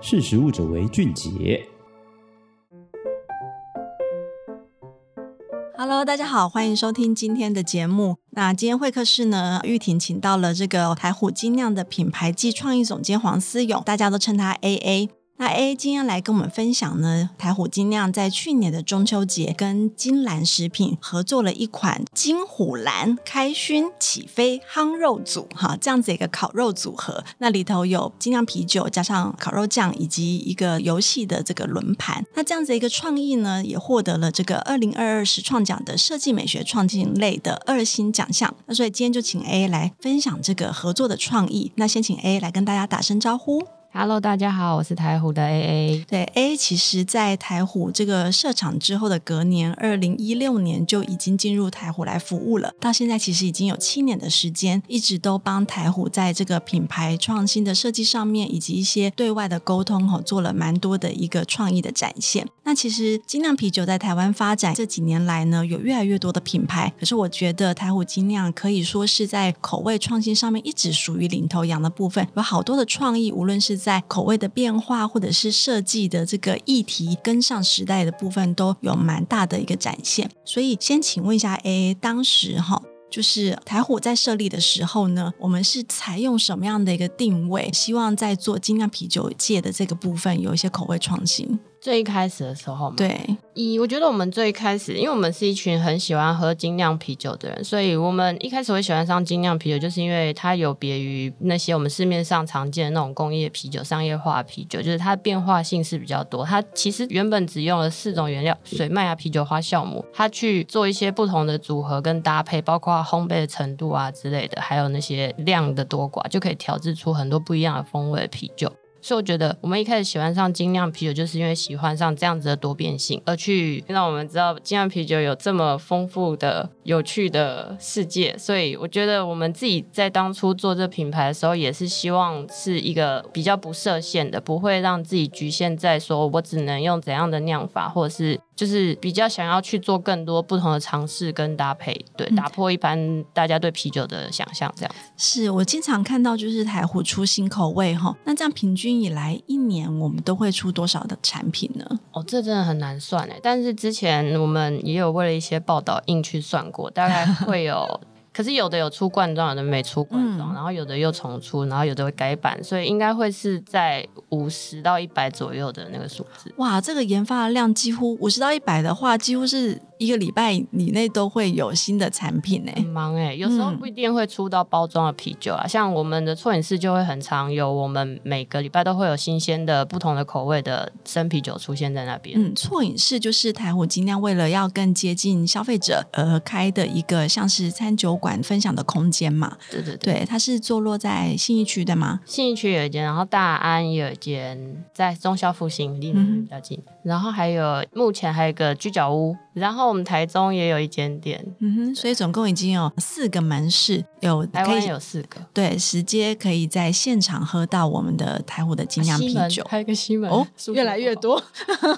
识时务者为俊杰。Hello，大家好，欢迎收听今天的节目。那今天会客室呢，玉婷请到了这个台虎精酿的品牌暨创意总监黄思勇，大家都称他 AA。那 A 今天来跟我们分享呢，台虎精酿在去年的中秋节跟金兰食品合作了一款金虎兰开熏起飞夯肉组，哈，这样子一个烤肉组合。那里头有精酿啤酒加上烤肉酱以及一个游戏的这个轮盘。那这样子一个创意呢，也获得了这个二零二二时创奖的设计美学创新类的二星奖项。那所以今天就请 A 来分享这个合作的创意。那先请 A 来跟大家打声招呼。Hello，大家好，我是台虎的 AA。对，AA 其实，在台虎这个设厂之后的隔年，二零一六年就已经进入台虎来服务了。到现在其实已经有七年的时间，一直都帮台虎在这个品牌创新的设计上面，以及一些对外的沟通，哈，做了蛮多的一个创意的展现。那其实精酿啤酒在台湾发展这几年来呢，有越来越多的品牌。可是我觉得台虎精酿可以说是在口味创新上面一直属于领头羊的部分，有好多的创意，无论是在口味的变化，或者是设计的这个议题跟上时代的部分，都有蛮大的一个展现。所以，先请问一下，A，当时哈，就是台虎在设立的时候呢，我们是采用什么样的一个定位？希望在做精酿啤酒界的这个部分有一些口味创新。最一开始的时候嘛，对，以我觉得我们最一开始，因为我们是一群很喜欢喝精酿啤酒的人，所以我们一开始会喜欢上精酿啤酒，就是因为它有别于那些我们市面上常见的那种工业啤酒、商业化啤酒，就是它的变化性是比较多。它其实原本只用了四种原料：水、麦芽、啤酒花、酵母，它去做一些不同的组合跟搭配，包括烘焙的程度啊之类的，还有那些量的多寡，就可以调制出很多不一样的风味的啤酒。所以我觉得，我们一开始喜欢上精酿啤酒，就是因为喜欢上这样子的多变性，而去让我们知道精酿啤酒有这么丰富的、有趣的世界。所以我觉得，我们自己在当初做这品牌的时候，也是希望是一个比较不设限的，不会让自己局限在说我只能用怎样的酿法，或者是。就是比较想要去做更多不同的尝试跟搭配，对，打破一般大家对啤酒的想象，这样子。是我经常看到，就是台虎出新口味哈，那这样平均以来一年我们都会出多少的产品呢？哦，这真的很难算哎，但是之前我们也有为了一些报道硬去算过，大概会有。可是有的有出罐装，有的没出罐装，嗯，然后有的又重出，然后有的会改版，所以应该会是在五十到一百左右的那个数字。哇，这个研发的量几乎五十到一百的话，几乎是。一个礼拜以内都会有新的产品呢，很忙哎，有时候不一定会出到包装的啤酒啊，嗯、像我们的错饮室就会很常有，我们每个礼拜都会有新鲜的不同的口味的生啤酒出现在那边。嗯，错饮室就是台虎精酿为了要更接近消费者而开的一个像是餐酒馆分享的空间嘛。对对对，对，它是坐落在信义区的吗？信义区有一间，然后大安也有一间，在忠孝复兴离你比较近，嗯，然后还有目前还有一个居酒屋。然后我们台中也有一间店，嗯哼，所以总共已经有四个门市，有台湾有四个，对，直接可以在现场喝到我们的台虎的精酿啤酒，还有一个西门哦，越来越多，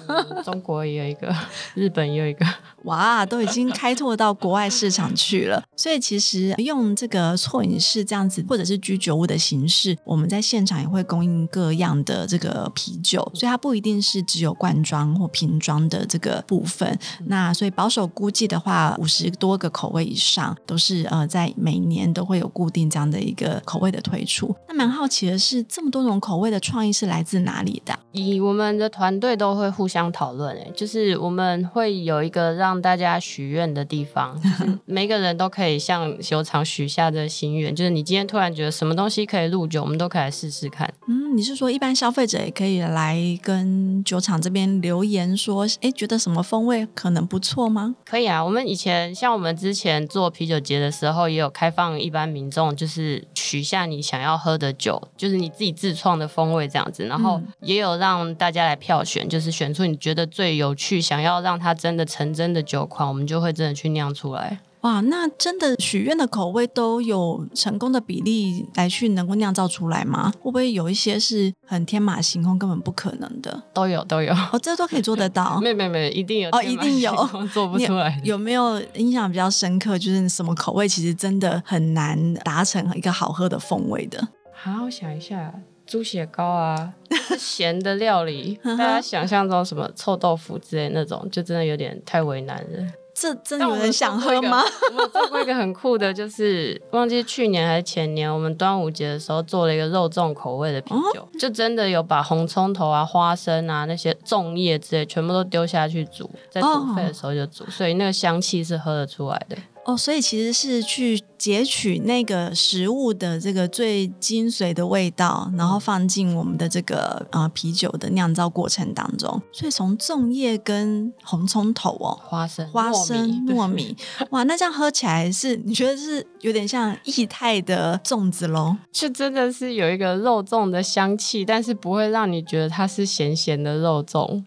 嗯、中国也有一个，日本也有一个。哇，都已经开拓到国外市场去了。所以其实用这个错饮室这样子，或者是居酒屋的形式，我们在现场也会供应各样的这个啤酒，所以它不一定是只有罐装或瓶装的这个部分。那所以保守估计的话，五十多个口味以上都是呃在每年都会有固定这样的一个口味的推出。那蛮好奇的是，这么多种口味的创意是来自哪里的？以我们的团队都会互相讨论，哎，就是我们会有一个让让大家许愿的地方，每个人都可以向酒厂许下的心愿。就是你今天突然觉得什么东西可以入酒，我们都可以来试试看。嗯，你是说一般消费者也可以来跟酒厂这边留言说，哎，觉得什么风味可能不错吗？可以啊，我们以前像我们之前做啤酒节的时候，也有开放一般民众，就是取下你想要喝的酒，就是你自己自创的风味这样子，然后也有让大家来票选，就是选出你觉得最有趣，想要让它真的成真的。酒款，我们就会真的去酿出来。哇，那真的许愿的口味都有成功的比例来去能够酿造出来吗？会不会有一些是很天马行空、根本不可能的？都有，都有。哦，这都可以做得到。没没没，一定有。哦，一定有。做不 出来。有没有印象比较深刻？就是什么口味其实真的很难达成一个好喝的风味的？好，我想一下。猪血糕啊，咸的料理，大家想象中什么臭豆腐之类那种，就真的有点太为难了。这真的有人想喝吗？我做过一个很酷的，就是 忘记去年还是前年，我们端午节的时候做了一个肉粽口味的啤酒，哦、就真的有把红葱头啊、花生啊那些粽叶之类全部都丢下去煮，在煮沸的时候就煮，哦、所以那个香气是喝得出来的。哦，所以其实是去截取那个食物的这个最精髓的味道，然后放进我们的这个呃啤酒的酿造过程当中。所以从粽叶跟红葱头哦，花生、花生、糯米，哇，那这样喝起来是你觉得是有点像液态的粽子喽？就真的是有一个肉粽的香气，但是不会让你觉得它是咸咸的肉粽，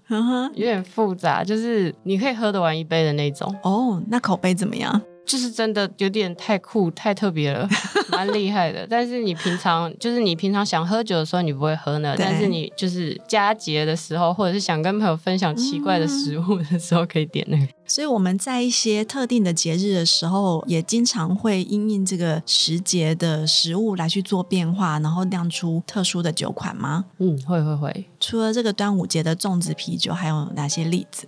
有点复杂，就是你可以喝得完一杯的那种。哦，那口碑怎么样？就是真的有点太酷、太特别了，蛮厉害的。但是你平常就是你平常想喝酒的时候，你不会喝呢。但是你就是佳节的时候，或者是想跟朋友分享奇怪的食物的时候，可以点那个。所以我们在一些特定的节日的时候，也经常会因应这个时节的食物来去做变化，然后酿出特殊的酒款吗？嗯，会会会。除了这个端午节的粽子啤酒，还有哪些例子？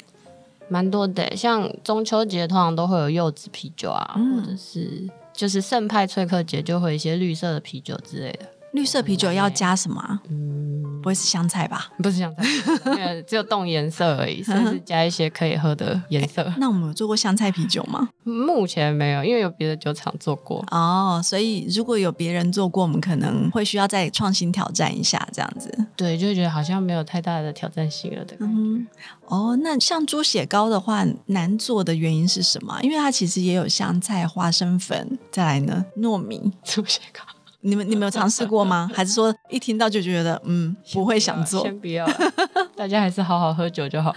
蛮多的，像中秋节通常都会有柚子啤酒啊，嗯、或者是就是圣派崔克节就会有一些绿色的啤酒之类的。绿色啤酒要加什么？嗯，不会是香菜吧？不是香菜，只有动颜色而已，甚至加一些可以喝的颜色。欸，那我们有做过香菜啤酒吗？目前没有，因为有别的酒厂做过。哦，所以如果有别人做过，我们可能会需要再创新挑战一下，这样子。对，就会觉得好像没有太大的挑战性了的感觉。嗯，哦，那像猪血糕的话，难做的原因是什么？因为它其实也有香菜、花生粉，再来呢，糯米。猪血糕。你们你们有尝试过吗？还是说一听到就觉得嗯不会想做？先不要，大家还是好好喝酒就好。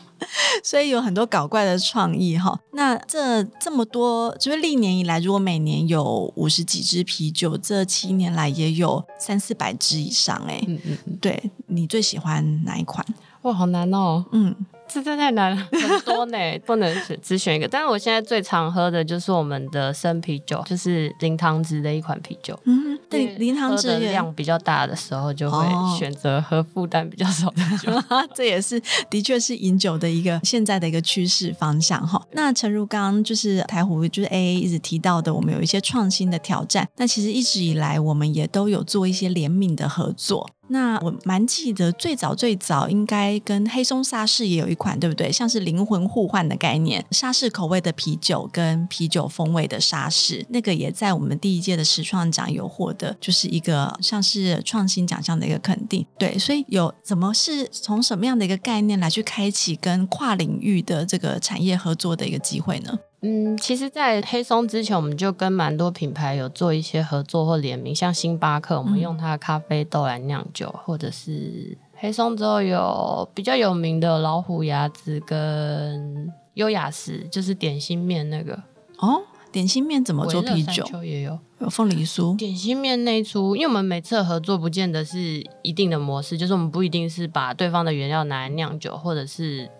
所以有很多搞怪的创意哈。那这这么多，就是历年以来，如果每年有五十几支啤酒，这七年来也有三四百支以上哎。嗯嗯嗯。对，你最喜欢哪一款？哇，好难哦。嗯。这真太难了，很多呢，不能只选一个。但是我现在最常喝的就是我们的生啤酒，就是零糖值的一款啤酒。嗯，对，零糖值量比较大的时候，就会选择喝负担比较少的酒。哦、这也是的确是饮酒的一个现在的一个趋势方向哈。那诚如刚刚就是台湖就是 AA 一直提到的，我们有一些创新的挑战。那其实一直以来我们也都有做一些联名的合作。那我蛮记得最早最早应该跟黑松沙士也有一款，对不对？像是灵魂互换的概念，沙士口味的啤酒跟啤酒风味的沙士，那个也在我们第一届的时创奖有获得，就是一个像是创新奖项的一个肯定。对，所以有怎么是从什么样的一个概念来去开启跟跨领域的这个产业合作的一个机会呢？嗯，其实，在黑松之前，我们就跟蛮多品牌有做一些合作或联名，像星巴克，我们用它的咖啡豆来酿酒，嗯、或者是黑松之后有比较有名的老虎牙子跟优雅石，就是点心面那个哦，点心面怎么做啤酒？也有有凤梨酥。点心面那一出，因为我们每次合作不见得是一定的模式，就是我们不一定是把对方的原料拿来酿酒，或者是。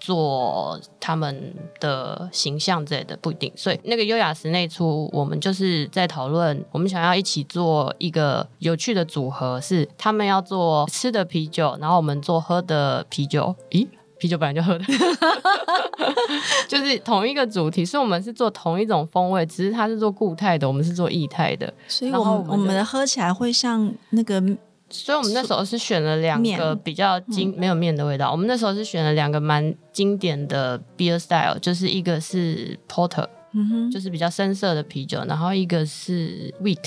做他们的形象之类的不一定，所以那个优雅时那出，我们就是在讨论，我们想要一起做一个有趣的组合，是他们要做吃的啤酒，然后我们做喝的啤酒。咦，啤酒本来就喝的，就是同一个主题，所以我们是做同一种风味，只是它是做固态的，我们是做液态的，所以我们我们，我们的喝起来会像那个。所以我们那时候是选了两个比较经没有面的味道。我们那时候是选了两个蛮经典的 beer style，就是一个是 porter，就是比较深色的啤酒，然后一个是 wheat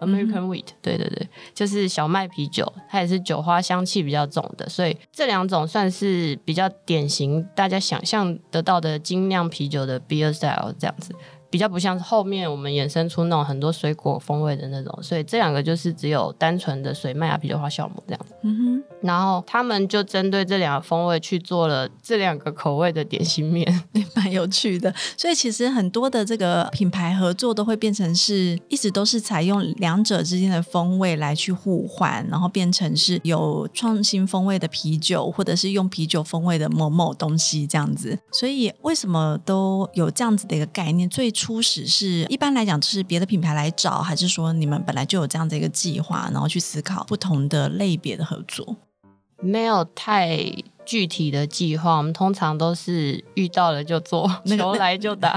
American wheat，对对对，就是小麦啤酒，它也是酒花香气比较重的。所以这两种算是比较典型，大家想象得到的精酿啤酒的 beer style 这样子。比较不像后面我们衍生出那种很多水果风味的那种，所以这两个就是只有单纯的水麦芽啤酒花酵母这样子。嗯哼。然后他们就针对这两个风味去做了这两个口味的点心面，蛮有趣的。所以其实很多的这个品牌合作都会变成是一直都是采用两者之间的风味来去互换，然后变成是有创新风味的啤酒，或者是用啤酒风味的某某东西这样子。所以为什么都有这样子的一个概念？最初始是一般来讲是别的品牌来找，还是说你们本来就有这样的一个计划，然后去思考不同的类别的合作？没有太具体的计划，我们通常都是遇到了就做，球来就打。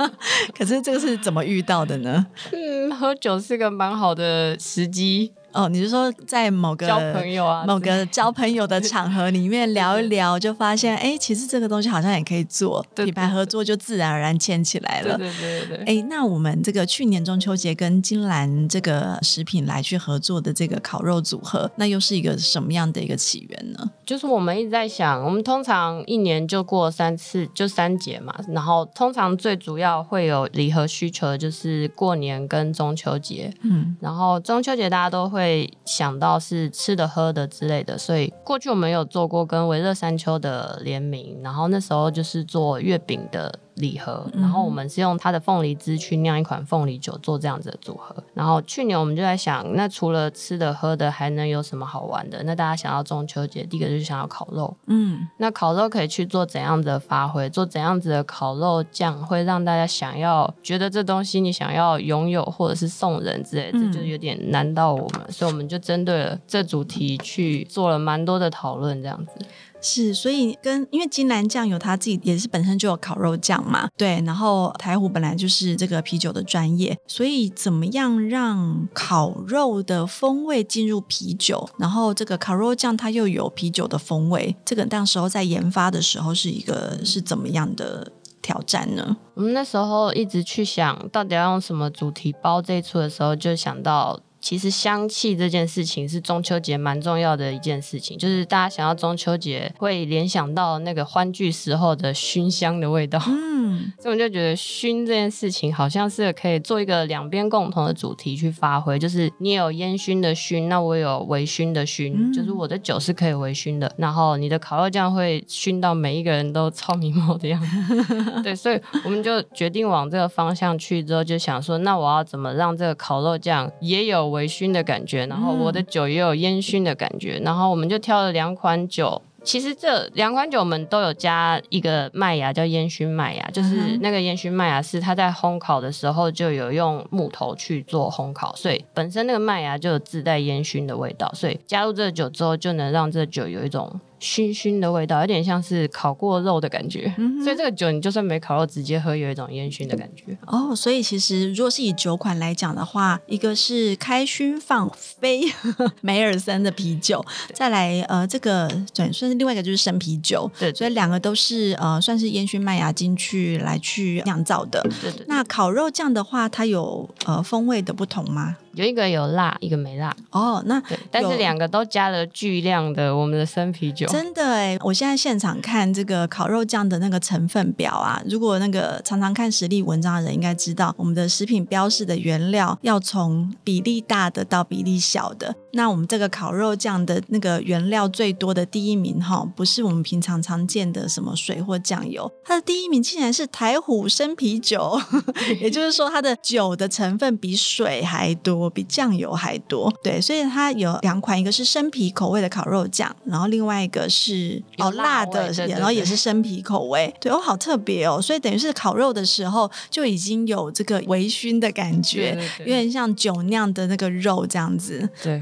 可是这个是怎么遇到的呢？嗯，喝酒是个蛮好的时机。哦，你是说在某个交朋友啊，某个交朋友的场合里面聊一聊，就发现哎，其实这个东西好像也可以做，对对对，品牌合作就自然而然牵起来了。对对对。哎，那我们这个去年中秋节跟金兰这个食品来去合作的这个烤肉组合，那又是一个什么样的一个起源呢？就是我们一直在想，我们通常一年就过三次，就三节嘛，然后通常最主要会有礼盒需求的就是过年跟中秋节，嗯，然后中秋节大家都会。会想到是吃的喝的之类的，所以过去我们有做过跟维热山丘的联名，然后那时候就是做月饼的。礼盒，然后我们是用它的凤梨汁去酿一款凤梨酒，做这样子的组合。然后去年我们就在想，那除了吃的喝的，还能有什么好玩的？那大家想要中秋节，第一个就是想要烤肉，嗯，那烤肉可以去做怎样子的发挥？做怎样子的烤肉酱，会让大家想要觉得这东西你想要拥有，或者是送人之类的，这就有点难到我们，所以我们就针对了这主题去做了蛮多的讨论，这样子。是，所以跟因为金兰酱油它自己也是本身就有烤肉酱嘛，对，然后台虎本来就是这个啤酒的专业，所以怎么样让烤肉的风味进入啤酒，然后这个烤肉酱它又有啤酒的风味，这个当时候在研发的时候是一个是怎么样的挑战呢？我们那时候一直去想到底要用什么主题包这一出的时候，就想到。其实香气这件事情是中秋节蛮重要的一件事情，就是大家想要中秋节会联想到那个欢聚时候的熏香的味道。嗯，所以我就觉得熏这件事情好像是可以做一个两边共同的主题去发挥，就是你有烟熏的熏，那我有微熏的熏，嗯、就是我的酒是可以微熏的，然后你的烤肉酱会熏到每一个人都超迷茫的样子。对，所以我们就决定往这个方向去之后，就想说，那我要怎么让这个烤肉酱也有。微醺的感觉，然后我的酒也有烟熏的感觉，嗯、然后我们就挑了两款酒。其实这两款酒我们都有加一个麦芽，叫烟熏麦芽，就是那个烟熏麦芽是它在烘烤的时候就有用木头去做烘烤，所以本身那个麦芽就有自带烟熏的味道，所以加入这个酒之后，就能让这个酒有一种。熏熏的味道，有点像是烤过肉的感觉，嗯、所以这个酒你就算没烤肉，直接喝有一种烟熏的感觉。哦，所以其实如果是以酒款来讲的话，一个是开熏放飞 梅尔森的啤酒，再来呃这个对，算是另外一个就是生啤酒，对，所以两个都是呃算是烟熏麦芽进去来去酿造的。对，对对。那烤肉酱的话，它有呃风味的不同吗？有一个有辣，一个没辣。哦，那对，但是两个都加了巨量的我们的生啤酒。真的哎，我现在现场看这个烤肉酱的那个成分表啊，如果那个常常看实力文章的人应该知道，我们的食品标示的原料要从比例大的到比例小的。那我们这个烤肉酱的那个原料最多的第一名哈，不是我们平常常见的什么水或酱油，它的第一名竟然是台虎生啤酒，也就是说它的酒的成分比水还多。比酱油还多，对，所以它有两款，一个是生啤口味的烤肉酱，然后另外一个是哦辣的，对对对，然后也是生啤口味，对哦，好特别哦，所以等于是烤肉的时候就已经有这个微醺的感觉，有点像酒酿的那个肉这样子，对。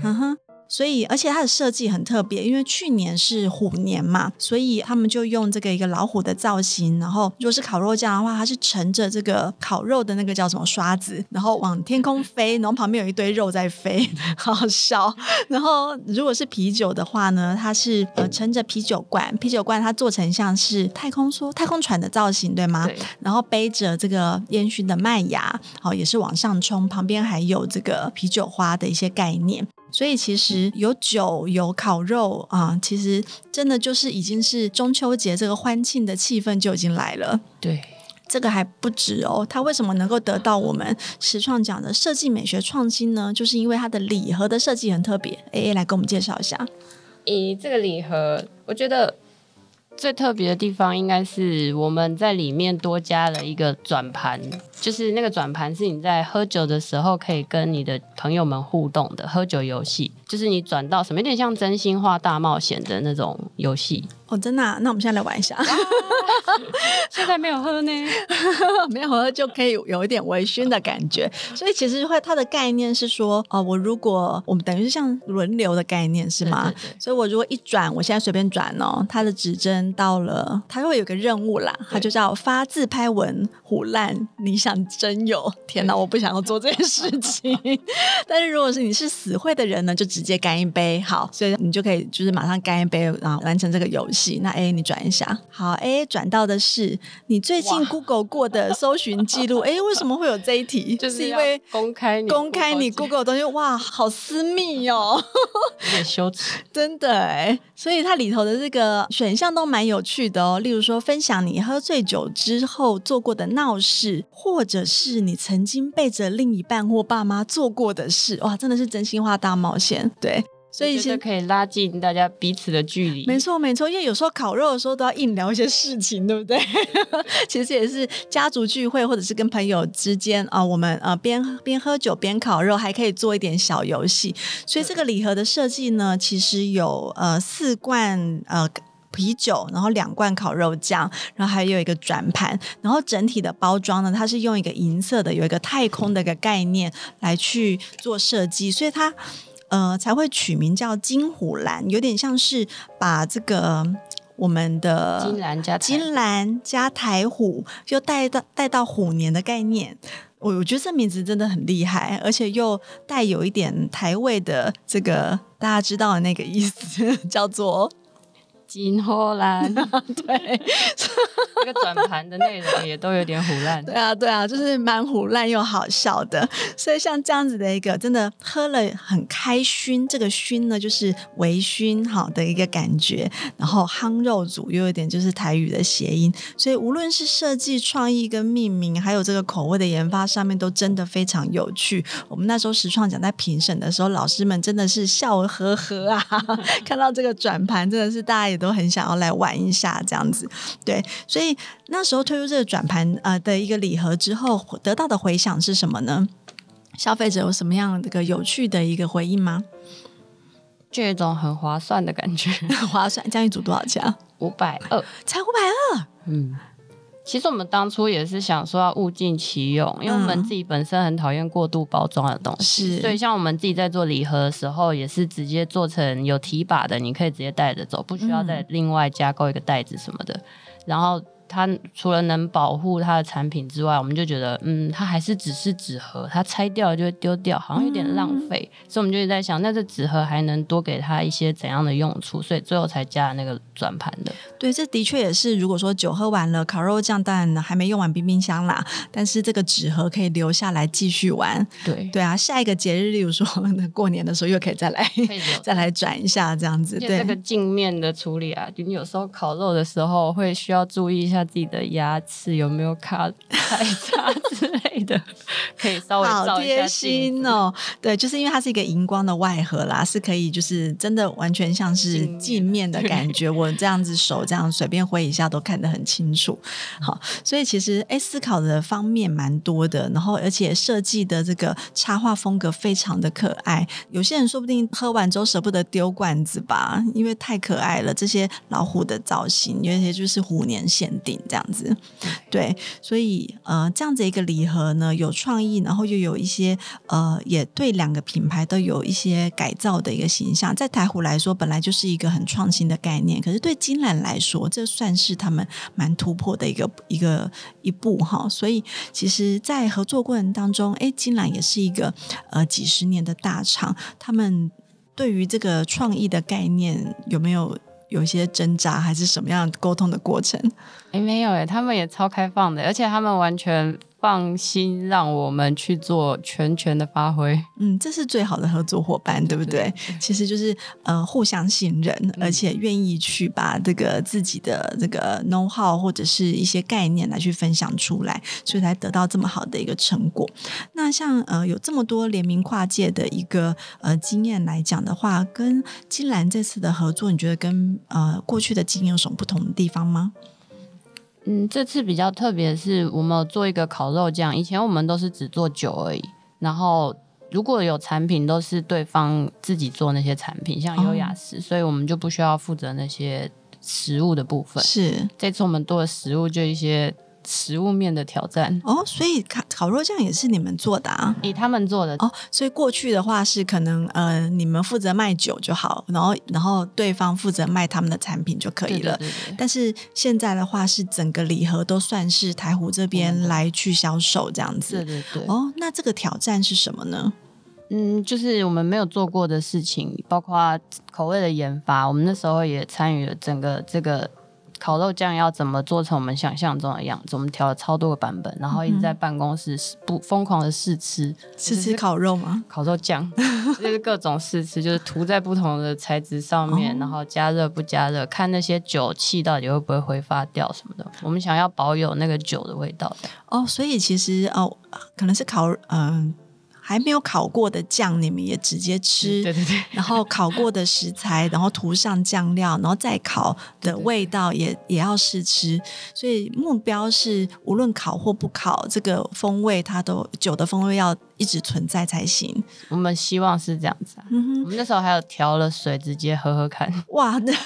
所以，而且它的设计很特别，因为去年是虎年嘛，所以他们就用这个一个老虎的造型。然后，如果是烤肉酱的话，它是乘着这个烤肉的那个叫什么刷子，然后往天空飞，然后旁边有一堆肉在飞，好好笑。然后，如果是啤酒的话呢，它是呃乘着啤酒罐，啤酒罐它做成像是太空梭、太空船的造型，对吗？对。然后背着这个烟熏的麦芽，好，也是往上冲，旁边还有这个啤酒花的一些概念。所以其实有酒有烤肉啊，其实真的就是已经是中秋节这个欢庆的气氛就已经来了。对，这个还不止哦。它为什么能够得到我们实创奖的设计美学创新呢？就是因为它的礼盒的设计很特别。AA 来给我们介绍一下。以这个礼盒，我觉得。最特别的地方应该是我们在里面多加了一个转盘，就是那个转盘是你在喝酒的时候可以跟你的朋友们互动的喝酒游戏，就是你转到什么有点像真心话大冒险的那种游戏。哦，真的、啊？那我们现在来玩一下。现在没有喝呢，没有喝就可以有一点微醺的感觉。所以其实会它的概念是说，哦，我如果我们等于是像轮流的概念是吗？对对对。所以我如果一转，我现在随便转哦，它的指针到了，它会有个任务啦，它就叫发自拍文虎烂，你想真有？天哪，我不想要做这件事情。但是如果是你是死会的人呢，就直接干一杯，好，所以你就可以就是马上干一杯，然后完成这个游戏。那 A 你转一下，好，A 转到的是你最近 Google 过的搜寻记录。哎，为什么会有这一题？就是因为公开公开你 Google 的东西，哇，好私密哦，有点羞耻，真的哎。所以它里头的这个选项都蛮有趣的哦，例如说分享你喝醉酒之后做过的闹事，或者是你曾经背着另一半或爸妈做过的事，哇，真的是真心话大冒险，对。所以是可以拉近大家彼此的距离。没错，没错，因为有时候烤肉的时候都要硬聊一些事情，对不对？其实也是家族聚会或者是跟朋友之间啊、呃，我们呃边边喝酒边烤肉，还可以做一点小游戏。所以这个礼盒的设计呢，其实有呃四罐呃啤酒，然后两罐烤肉酱，然后还有一个转盘，然后整体的包装呢，它是用一个银色的，有一个太空的一个概念来去做设计，所以它。呃，才会取名叫金虎兰，有点像是把这个我们的金兰加金兰加台虎，就带到带到虎年的概念。我我觉得这名字真的很厉害，而且又带有一点台味的这个大家知道的那个意思，叫做。金荷兰，对，这个转盘的内容也都有点唬烂。对啊，对啊，就是蛮唬烂又好笑的。所以像这样子的一个，真的喝了很开熏，这个熏呢就是微醺好的一个感觉。然后夯肉组又有点就是台语的谐音，所以无论是设计创意跟命名，还有这个口味的研发上面，都真的非常有趣。我们那时候实创奖在评审的时候，老师们真的是笑呵呵啊，看到这个转盘真的是大家也。都很想要来玩一下这样子，对，所以那时候推出这个转盘呃的一个礼盒之后，得到的回响是什么呢？消费者有什么样的一个有趣的一个回应吗？就有一种很划算的感觉，划算。这样一组多少钱？五百二，才五百二，嗯。其实我们当初也是想说要物尽其用，因为我们自己本身很讨厌过度包装的东西，嗯。所以像我们自己在做礼盒的时候，也是直接做成有提把的，你可以直接带着走，不需要再另外加购一个袋子什么的，嗯、然后。它除了能保护它的产品之外，我们就觉得，嗯，它还是只是纸盒，它拆掉了就会丢掉，好像有点浪费，嗯、所以我们就在想，那这纸盒还能多给它一些怎样的用处？所以最后才加了那个转盘的。对，这的确也是。如果说酒喝完了，烤肉酱当然还没用完，冰冰箱啦，但是这个纸盒可以留下来继续玩。对对啊，下一个节日，例如说过年的时候，又可以再来 再来转一下这样子。对，这个镜面的处理啊，你有时候烤肉的时候会需要注意一下。自己的牙齿有没有卡太差之类的，可以稍微贴心哦，对，就是因为它是一个荧光的外盒啦，是可以就是真的完全像是镜面的感觉。我这样子手这样随便挥一下都看得很清楚。好，所以其实哎，思考的方面蛮多的，然后而且设计的这个插画风格非常的可爱。有些人说不定喝完之后舍不得丢罐子吧，因为太可爱了。这些老虎的造型，有些就是虎年限定。这样子，对，所以呃，这样子一个礼盒呢，有创意，然后又有一些呃，也对两个品牌都有一些改造的一个形象。在台虎来说，本来就是一个很创新的概念，可是对金兰来说，这算是他们蛮突破的一个一个一步哈。所以，其实，在合作过程当中，哎，金兰也是一个呃几十年的大厂，他们对于这个创意的概念有没有？有一些挣扎还是什么样沟通的过程？诶，没有诶，他们也超开放的，而且他们完全放心让我们去做全权的发挥。嗯，这是最好的合作伙伴，对不对？对对对，其实就是呃互相信任，嗯、而且愿意去把这个自己的这个 know how 或者是一些概念来去分享出来，所以才得到这么好的一个成果。那像呃有这么多联名跨界的一个呃经验来讲的话，跟金兰这次的合作，你觉得跟呃过去的经验有什么不同的地方吗？嗯，这次比较特别的是，我们有做一个烤肉酱。以前我们都是只做酒而已，然后如果有产品，都是对方自己做那些产品，像优雅食，哦、所以我们就不需要负责那些食物的部分。是，这次我们做的食物就一些。食物面的挑战哦，所以烤烤肉酱也是你们做的啊？以他们做的哦，所以过去的话是可能呃，你们负责卖酒就好，然后然后对方负责卖他们的产品就可以了。对对对对，但是现在的话是整个礼盒都算是台湖这边来去销售这样子。对对对。哦，那这个挑战是什么呢？嗯，就是我们没有做过的事情，包括口味的研发，我们那时候也参与了整个这个。烤肉酱要怎么做成我们想象中的样子？我们调了超多个版本，然后一直在办公室不疯狂的试吃，试吃烤肉吗？烤肉酱就是各种试吃，就是涂在不同的材质上面，哦、然后加热不加热，看那些酒气到底会不会挥发掉什么的。我们想要保有那个酒的味道的。哦，所以其实哦，可能是烤嗯。呃还没有烤过的酱，你们也直接吃。对对对。然后烤过的食材，然后涂上酱料，然后再烤的味道也也要试吃。所以目标是，无论烤或不烤，这个风味它都酒的风味要一直存在才行。我们希望是这样子啊。嗯哼。我们那时候还有调了水，直接喝喝看。哇，那。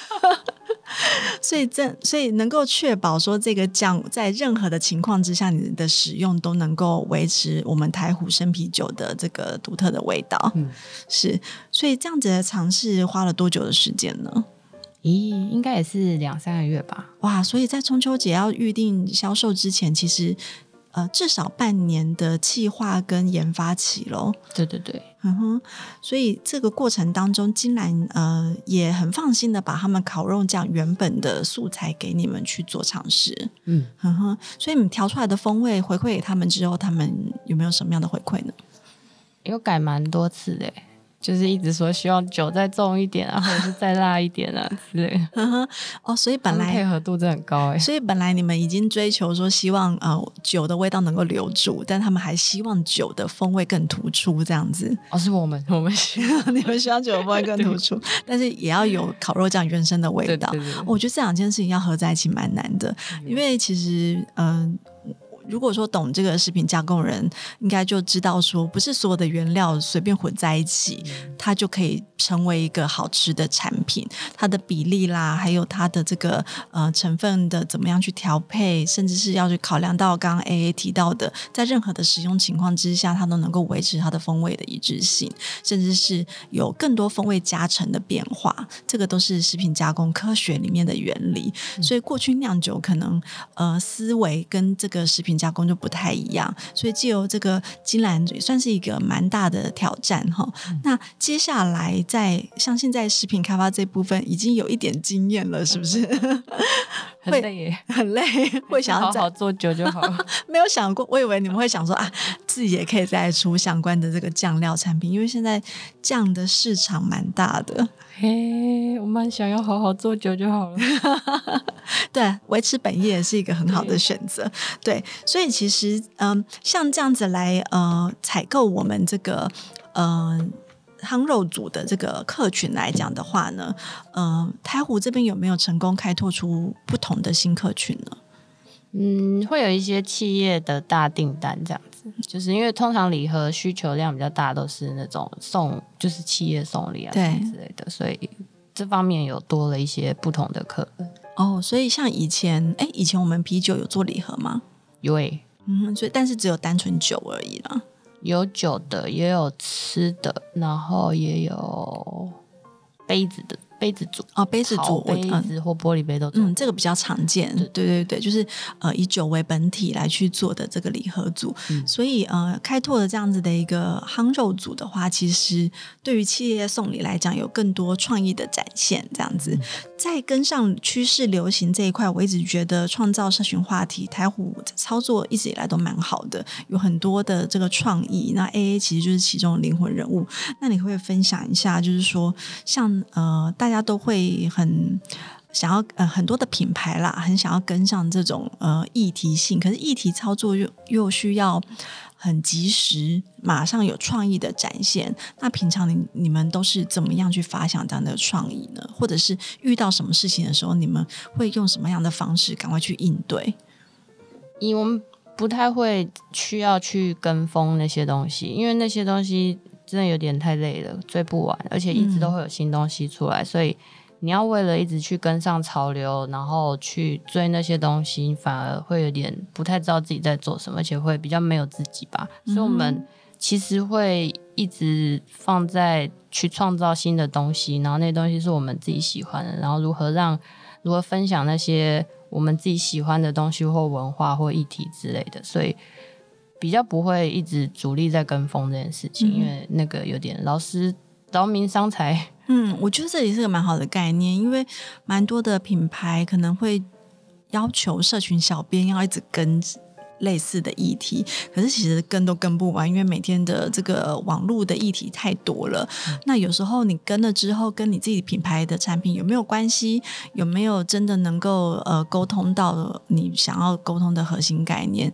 所以这所以能够确保说这个酱在任何的情况之下，你的使用都能够维持我们台虎生啤酒的这个独特的味道。嗯，是。所以这样子的尝试花了多久的时间呢？咦，应该也是两三个月吧。哇，所以在中秋节要预定销售之前，其实。呃，至少半年的企划跟研发期喽。对对对，嗯哼，所以这个过程当中，金兰呃也很放心的把他们烤肉酱原本的素材给你们去做尝试。嗯哼哼，所以你们调出来的风味回馈给他们之后，他们有没有什么样的回馈呢？有改蛮多次的。就是一直说希望酒再重一点啊，或者是再辣一点啊之类的。哦，所以本来配合度真的很高哎。所以本来你们已经追求说希望呃酒的味道能够留住，但他们还希望酒的风味更突出这样子。哦，是我们 我们希望你们希望酒的风味更突出，但是也要有烤肉酱原生的味道。对对对对，我觉得这两件事情要合在一起蛮难的，嗯、因为其实嗯。呃如果说懂这个食品加工人，应该就知道说，不是所有的原料随便混在一起，它就可以成为一个好吃的产品。它的比例啦，还有它的这个呃成分的怎么样去调配，甚至是要去考量到刚刚 AA 提到的，在任何的使用情况之下，它都能够维持它的风味的一致性，甚至是有更多风味加成的变化。这个都是食品加工科学里面的原理。所以过去酿酒可能呃思维跟这个食品。加工就不太一样，所以借由这个金兰也算是一个蛮大的挑战哈。嗯、那接下来在像现在食品开发这部分已经有一点经验了，是不是？很累耶，很累，会想要好好做酒就好。没有想过，我以为你们会想说啊，自己也可以再出相关的这个酱料产品，因为现在酱的市场蛮大的。嘿，我们想要好好做酒就好了。对，维持本业也是一个很好的选择。对，对，所以其实嗯，像这样子来呃采购我们这个嗯。呃夯肉组的这个客群来讲的话呢，嗯、呃，台湖这边有没有成功开拓出不同的新客群呢？嗯，会有一些企业的大订单这样子，就是因为通常礼盒需求量比较大，都是那种送，就是企业送礼啊对之类的，所以这方面有多了一些不同的客人。哦，所以像以前，哎，以前我们啤酒有做礼盒吗？有诶，嗯，所以但是只有单纯酒而已啦。有酒的，也有吃的，然后也有杯子的杯子组哦，杯子组，杯子或玻璃杯都嗯，这个比较常见。对对对对，就是呃以酒为本体来去做的这个礼盒组。嗯、所以呃开拓了这样子的一个夯肉组的话，其实对于企业送礼来讲，有更多创意的展现。这样子，在跟上趋势流行这一块，我一直觉得创造社群话题，台虎操作一直以来都蛮好的，有很多的这个创意。那 AA 其实就是其中的灵魂人物。那你会分享一下，就是说像呃大。大大家都会很想要呃很多的品牌啦，很想要跟上这种呃议题性，可是议题操作又又需要很及时，马上有创意的展现。那平常你你们都是怎么样去发想这样的创意呢？或者是遇到什么事情的时候，你们会用什么样的方式赶快去应对？因为我们不太会需要去跟风那些东西，因为那些东西。真的有点太累了，追不完，而且一直都会有新东西出来，嗯、所以你要为了一直去跟上潮流，然后去追那些东西，反而会有点不太知道自己在做什么，而且会比较没有自己吧。嗯、所以，我们其实会一直放在去创造新的东西，然后那东西是我们自己喜欢的，然后如何让如何分享那些我们自己喜欢的东西或文化或议题之类的，所以。比较不会一直主力在跟风这件事情，嗯、因为那个有点劳师劳民伤财。嗯，我觉得这也是个蛮好的概念，因为蛮多的品牌可能会要求社群小编要一直跟类似的议题，可是其实跟都跟不完，因为每天的这个网络的议题太多了。嗯、那有时候你跟了之后，跟你自己品牌的产品有没有关系？有没有真的能够呃沟通到你想要沟通的核心概念？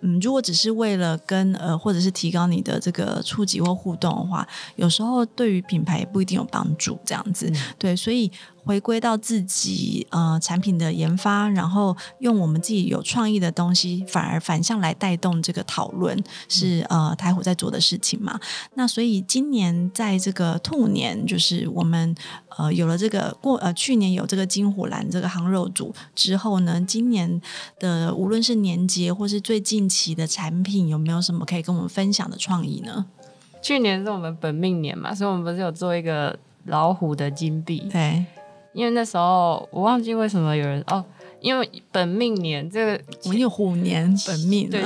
嗯，如果只是为了跟呃，或者是提高你的这个触及或互动的话，有时候对于品牌也不一定有帮助。这样子，嗯、对，所以。回归到自己呃产品的研发，然后用我们自己有创意的东西，反而反向来带动这个讨论，是呃台虎在做的事情嘛？那所以今年在这个兔年，就是我们呃有了这个过呃去年有这个金虎兰这个行肉组之后呢，今年的无论是年节或是最近期的产品，有没有什么可以跟我们分享的创意呢？去年是我们本命年嘛，所以我们不是有做一个老虎的金币？对。因为那时候我忘记为什么有人哦，因为本命年这个我们有虎年本命，对，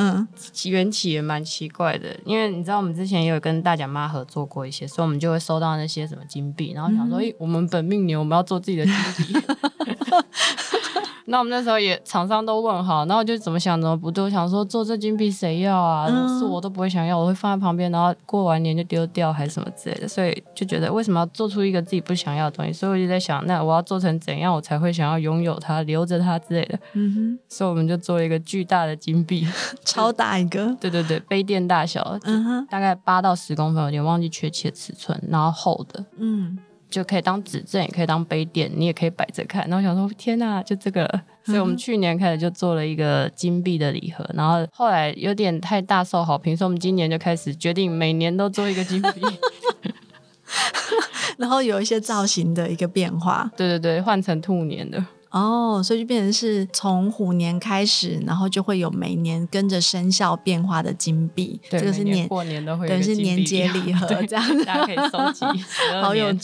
缘起也蛮奇怪的。因为你知道我们之前也有跟大甲妈合作过一些，所以我们就会收到那些什么金币，然后想说，诶、嗯，我们本命年我们要做自己的金币。那我们那时候也厂商都问好，然后我就怎么想怎么不对，我想说做这金币谁要啊？嗯、是我都不会想要，我会放在旁边，然后过完年就丢掉还是什么之类的，所以就觉得为什么要做出一个自己不想要的东西？所以我就在想，那我要做成怎样我才会想要拥有它、留着它之类的？嗯哼，所以我们就做了一个巨大的金币，超大一个，对对对，杯垫大小，嗯哼，大概八到十公分，有点忘记确切尺寸，然后厚的，嗯。就可以当指证，也可以当杯垫，你也可以摆着看。然后我想说，天哪，就这个！所以我们去年开始就做了一个金币的礼盒，嗯、然后后来有点太大受好评，所以我们今年就开始决定每年都做一个金币，然后有一些造型的一个变化。对对对，换成兔年的。哦，所以就变成是从虎年开始，然后就会有每年跟着生肖变化的金币。对，这个是年，年过年都会对，是年节礼盒这样子，大家可以收集。好有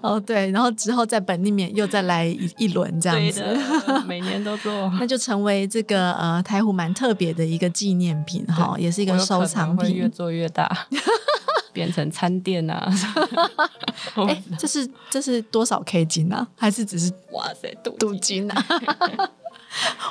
哦，对，然后之后在本命年又再来一一轮这样子，每年都做，那就成为这个呃台虎蛮特别的一个纪念品哈，也是一个收藏品，越做越大。变成餐店啊！哎、欸，这是这是多少 K 金啊？还是只是哇塞镀镀金啊？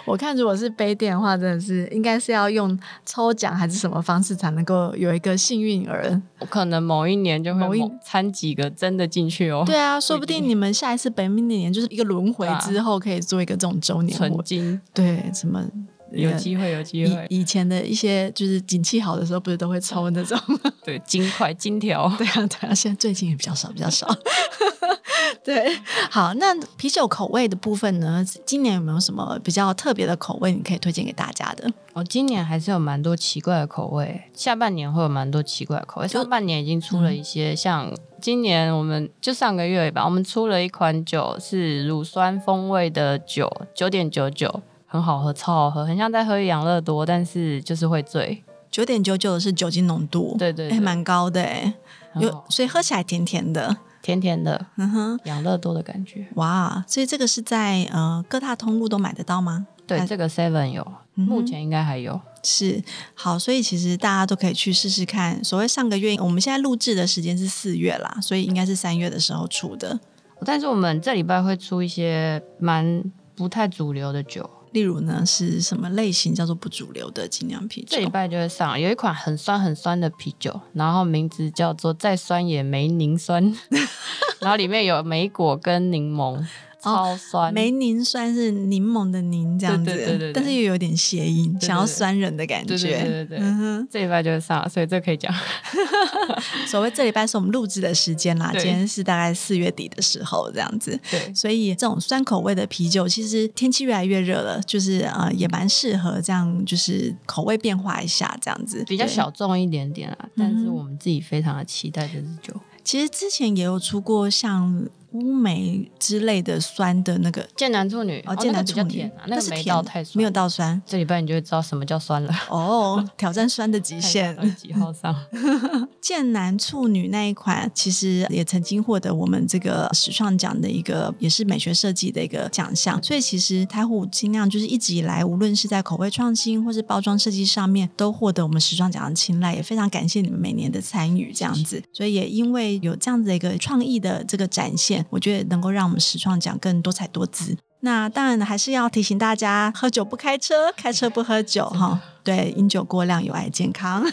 我看如果是杯垫的话，真的是应该是要用抽奖还是什么方式才能够有一个幸运儿？我可能某一年就会某一掺几个真的进去哦。对啊，说不定 你们下一次本命年就是一个轮回之后，可以做一个这种周年纯金。对，什么？有机会，有机会。以前的一些就是景气好的时候，不是都会抽那种？对，金块、金条。对啊，对啊。现在最近也比较少，比较少。对，好，那啤酒口味的部分呢？今年有没有什么比较特别的口味，你可以推荐给大家的？哦，今年还是有蛮多奇怪的口味。下半年会有蛮多奇怪的口味。上半年已经出了一些，嗯、像今年我们就上个月吧，我们出了一款酒是乳酸风味的酒，九点九九。很好喝，超好喝，很像在喝养乐多，但是就是会醉。九点九九的是酒精浓度，对对，还蛮高的哎，有，所以喝起来甜甜的。甜甜的，嗯哼，养乐多的感觉。哇，所以这个是在呃各大通路都买得到吗？对，这个 Seven 有，目前应该还有。是，好，所以其实大家都可以去试试看。所谓上个月，我们现在录制的时间是四月啦，所以应该是三月的时候出的。但是我们这礼拜会出一些蛮不太主流的酒。例如呢，是什么类型叫做不主流的精酿啤酒？这礼拜就会上，有一款很酸很酸的啤酒，然后名字叫做再酸也没柠酸，然后里面有梅果跟柠檬。超酸，梅柠酸是柠檬的柠这样子，对对对对，但是又有点谐音，想要酸人的感觉。对对对对，对，嗯，这礼拜就是上，所以这可以讲。所谓这礼拜是我们录制的时间啦，今天是大概四月底的时候这样子。对，所以这种酸口味的啤酒，其实天气越来越热了，就是呃也蛮适合这样，就是口味变化一下这样子，比较小众一点点啊。但是我们自己非常的期待这支酒。其实之前也有出过像。乌梅之类的酸的那个剑南处女哦，剑南处女，甜啊，那个没到太酸，没有到酸。这礼拜你就会知道什么叫酸了哦，挑战酸的极限。几号上？剑南处女那一款其实也曾经获得我们这个时创奖的一个，也是美学设计的一个奖项。所以其实台虎精酿就是一直以来，无论是在口味创新或是包装设计上面，都获得我们时创奖的青睐。也非常感谢你们每年的参与，这样子。所以也因为有这样子的一个创意的这个展现。我觉得能够让我们实创奖更多彩多姿。那当然还是要提醒大家：喝酒不开车，开车不喝酒。哈，对，饮酒过量有害健康。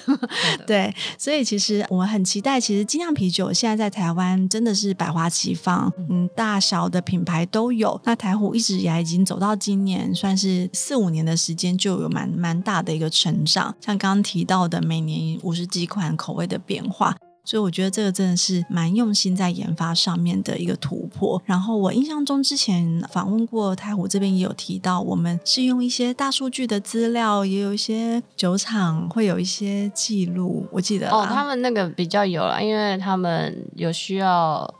对，所以其实我们很期待，其实精酿啤酒现在在台湾真的是百花齐放，嗯，大小的品牌都有。那台虎一直以来已经走到今年，算是四五年的时间，就有蛮蛮大的一个成长。像刚刚提到的，每年五十几款口味的变化。所以我觉得这个真的是蛮用心在研发上面的一个突破。然后我印象中之前访问过太湖这边也有提到，我们是用一些大数据的资料，也有一些酒厂会有一些记录。我记得哦，他们那个比较有了，因为他们有需要，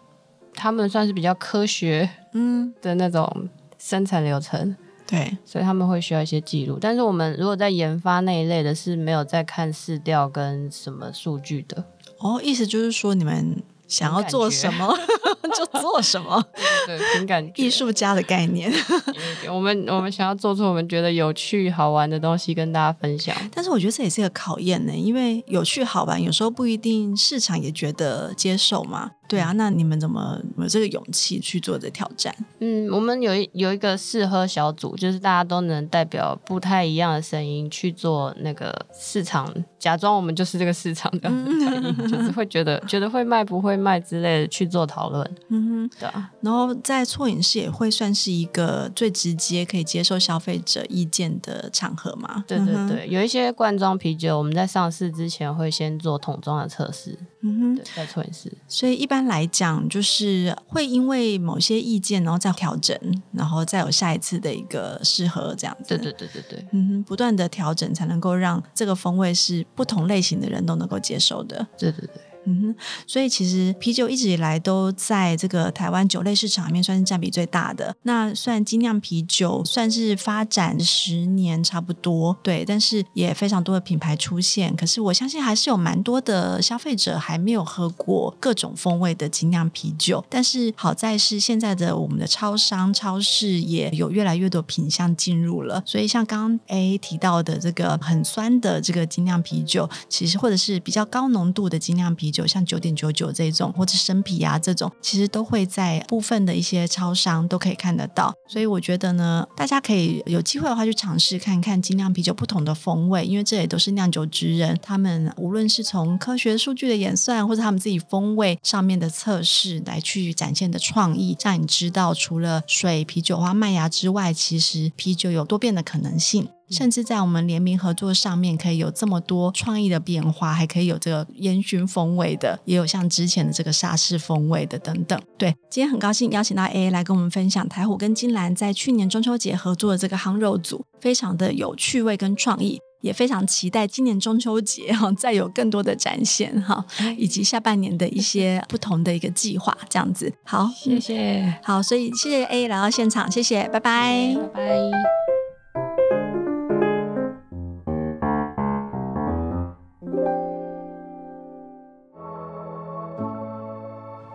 他们算是比较科学嗯的那种生产流程，嗯、对，所以他们会需要一些记录。但是我们如果在研发那一类的，是没有在看市调跟什么数据的。哦，意思就是说你们想要做什么 就做什么，对，凭感觉，艺术家的概念。我们我们想要做出我们觉得有趣好玩的东西跟大家分享。但是我觉得这也是一个考验呢，因为有趣好玩有时候不一定市场也觉得接受嘛。对啊，那你们怎么有这个勇气去做这挑战？嗯，我们有一有一个试喝小组，就是大家都能代表不太一样的声音去做那个市场，假装我们就是这个市场这样子反应，嗯、就是会觉得 觉得会卖不会卖之类的去做讨论。嗯哼，对啊。然后在错饮室也会算是一个最直接可以接受消费者意见的场合嘛？对对对，有一些罐装啤酒，我们在上市之前会先做桶装的测试。嗯哼，对，在错饮室，所以一般。来讲，就是会因为某些意见，然后再调整，然后再有下一次的一个适合这样子。对对对对对，嗯哼，不断的调整才能够让这个风味是不同类型的人都能够接受的。对对对。嗯哼，所以其实啤酒一直以来都在这个台湾酒类市场里面算是占比最大的。那虽然精酿啤酒算是发展十年差不多，对，但是也非常多的品牌出现。可是我相信还是有蛮多的消费者还没有喝过各种风味的精酿啤酒。但是好在是现在的我们的超商、超市也有越来越多品项进入了。所以像刚刚 A 提到的这个很酸的这个精酿啤酒，其实或者是比较高浓度的精酿啤酒。有像九点九九这种，或者生啤啊这种，其实都会在部分的一些超商都可以看得到。所以我觉得呢，大家可以有机会的话去尝试看看精酿啤酒不同的风味，因为这也都是酿酒职人他们无论是从科学数据的演算，或者他们自己风味上面的测试来去展现的创意，让你知道除了水、啤酒花、麦芽之外，其实啤酒有多变的可能性。甚至在我们联名合作上面，可以有这么多创意的变化，还可以有这个烟熏风味的，也有像之前的这个沙士风味的等等。对，今天很高兴邀请到 AA 来跟我们分享台虎跟金兰在去年中秋节合作的这个夯肉组，非常的有趣味跟创意，也非常期待今年中秋节哈再有更多的展现哈，以及下半年的一些不同的一个计划这样子。好，谢谢。好，所以谢谢 AA 来到现场，谢谢，拜拜，拜拜。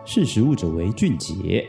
识时务者为俊杰。